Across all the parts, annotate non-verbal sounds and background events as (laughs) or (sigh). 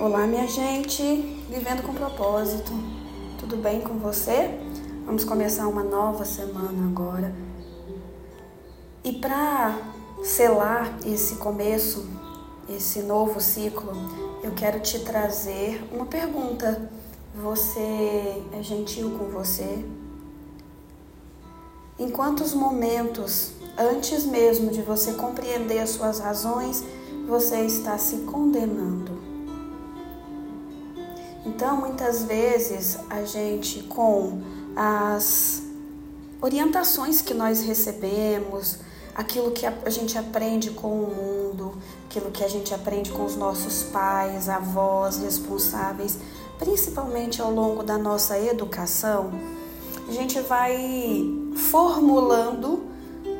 Olá, minha gente, vivendo com propósito. Tudo bem com você? Vamos começar uma nova semana agora. E para selar esse começo, esse novo ciclo, eu quero te trazer uma pergunta. Você é gentil com você? Em quantos momentos, antes mesmo de você compreender as suas razões, você está se condenando? Então, muitas vezes, a gente, com as orientações que nós recebemos, aquilo que a gente aprende com o mundo, aquilo que a gente aprende com os nossos pais, avós, responsáveis, principalmente ao longo da nossa educação, a gente vai formulando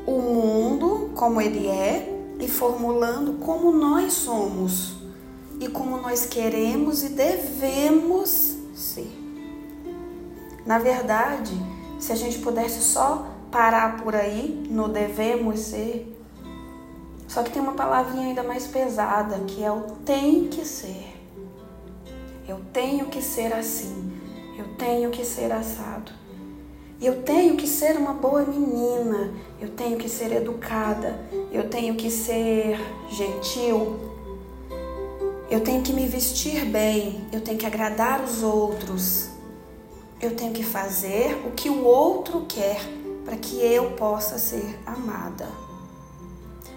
o mundo como ele é e formulando como nós somos e como nós queremos e devemos ser. Na verdade, se a gente pudesse só parar por aí no devemos ser, só que tem uma palavrinha ainda mais pesada que é o tem que ser. Eu tenho que ser assim. Eu tenho que ser assado. Eu tenho que ser uma boa menina. Eu tenho que ser educada. Eu tenho que ser gentil. Eu tenho que me vestir bem, eu tenho que agradar os outros. Eu tenho que fazer o que o outro quer para que eu possa ser amada.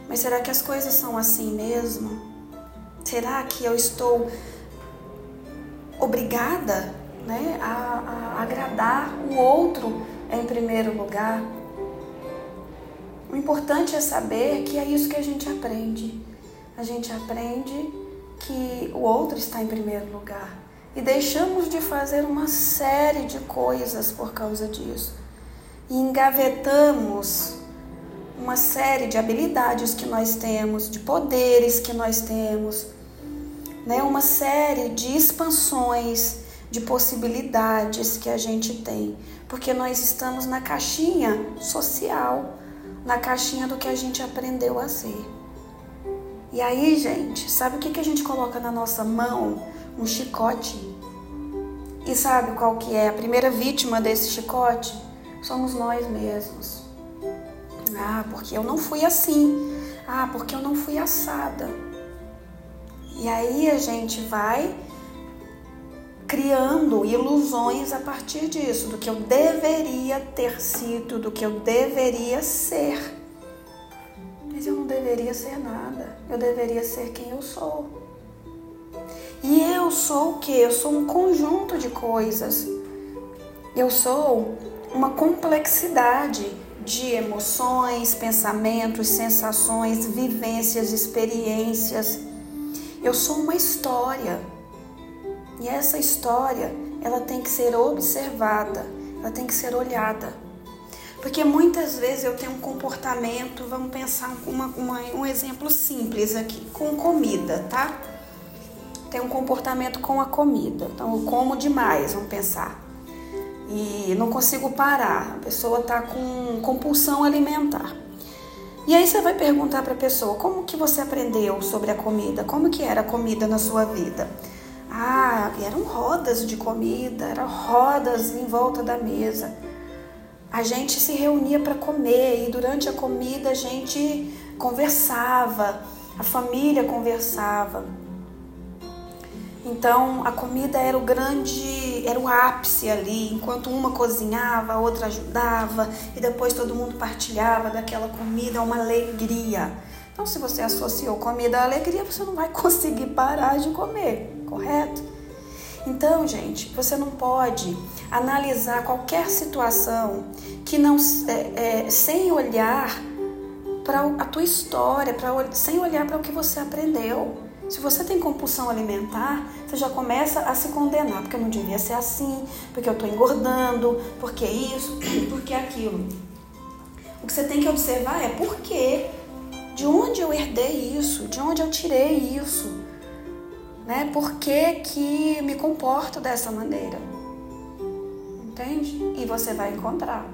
Mas será que as coisas são assim mesmo? Será que eu estou obrigada né, a, a agradar o outro em primeiro lugar? O importante é saber que é isso que a gente aprende. A gente aprende que o outro está em primeiro lugar. E deixamos de fazer uma série de coisas por causa disso. E engavetamos uma série de habilidades que nós temos, de poderes que nós temos, né? uma série de expansões, de possibilidades que a gente tem, porque nós estamos na caixinha social, na caixinha do que a gente aprendeu a ser. E aí, gente, sabe o que, que a gente coloca na nossa mão? Um chicote. E sabe qual que é a primeira vítima desse chicote? Somos nós mesmos. Ah, porque eu não fui assim. Ah, porque eu não fui assada. E aí a gente vai criando ilusões a partir disso, do que eu deveria ter sido, do que eu deveria ser. Mas eu não deveria ser nada. Eu deveria ser quem eu sou. E eu sou o que? Eu sou um conjunto de coisas. Eu sou uma complexidade de emoções, pensamentos, sensações, vivências, experiências. Eu sou uma história. E essa história, ela tem que ser observada, ela tem que ser olhada. Porque muitas vezes eu tenho um comportamento, vamos pensar uma, uma, um exemplo simples aqui, com comida, tá? Tem um comportamento com a comida. Então eu como demais, vamos pensar. E não consigo parar. A pessoa tá com compulsão alimentar. E aí você vai perguntar para a pessoa, como que você aprendeu sobre a comida? Como que era a comida na sua vida? Ah, eram rodas de comida, eram rodas em volta da mesa a gente se reunia para comer e durante a comida a gente conversava, a família conversava. Então a comida era o grande, era o ápice ali, enquanto uma cozinhava, a outra ajudava e depois todo mundo partilhava daquela comida, uma alegria. Então se você associou comida à alegria, você não vai (laughs) conseguir parar de comer, correto? Então, gente, você não pode analisar qualquer situação que não é, é, sem olhar para a tua história, pra, sem olhar para o que você aprendeu. Se você tem compulsão alimentar, você já começa a se condenar, porque eu não devia ser assim, porque eu estou engordando, porque isso, (clears throat) porque aquilo. O que você tem que observar é por quê, de onde eu herdei isso, de onde eu tirei isso né? Por que, que me comporto dessa maneira? Entende? E você vai encontrar.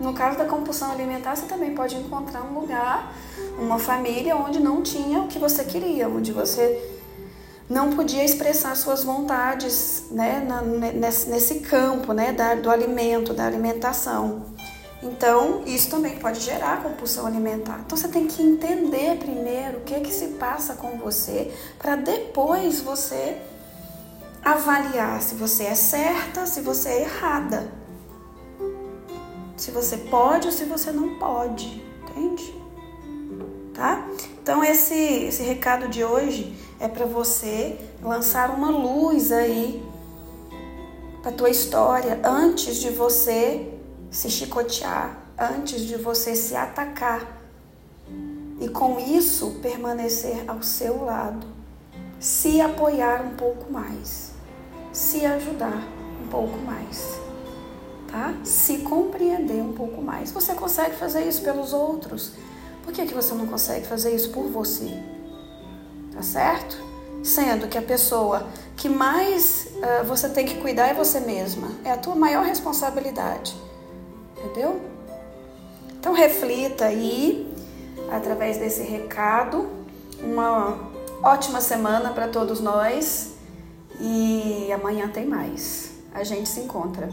No caso da compulsão alimentar, você também pode encontrar um lugar, uma família onde não tinha o que você queria, onde você não podia expressar suas vontades né, na, nesse, nesse campo né, da, do alimento, da alimentação. Então, isso também pode gerar compulsão alimentar. Então, você tem que entender primeiro o que, é que se passa com você, para depois você avaliar se você é certa, se você é errada. Se você pode ou se você não pode, entende? Tá? Então, esse, esse recado de hoje é para você lançar uma luz aí para tua história antes de você se chicotear, antes de você se atacar e com isso permanecer ao seu lado, se apoiar um pouco mais, se ajudar um pouco mais, tá? Se compreender um pouco mais. Você consegue fazer isso pelos outros? Por que, que você não consegue fazer isso por você? Tá certo? Sendo que a pessoa que mais uh, você tem que cuidar é você mesma, é a tua maior responsabilidade. Entendeu? Então reflita aí através desse recado. Uma ótima semana para todos nós e amanhã tem mais. A gente se encontra.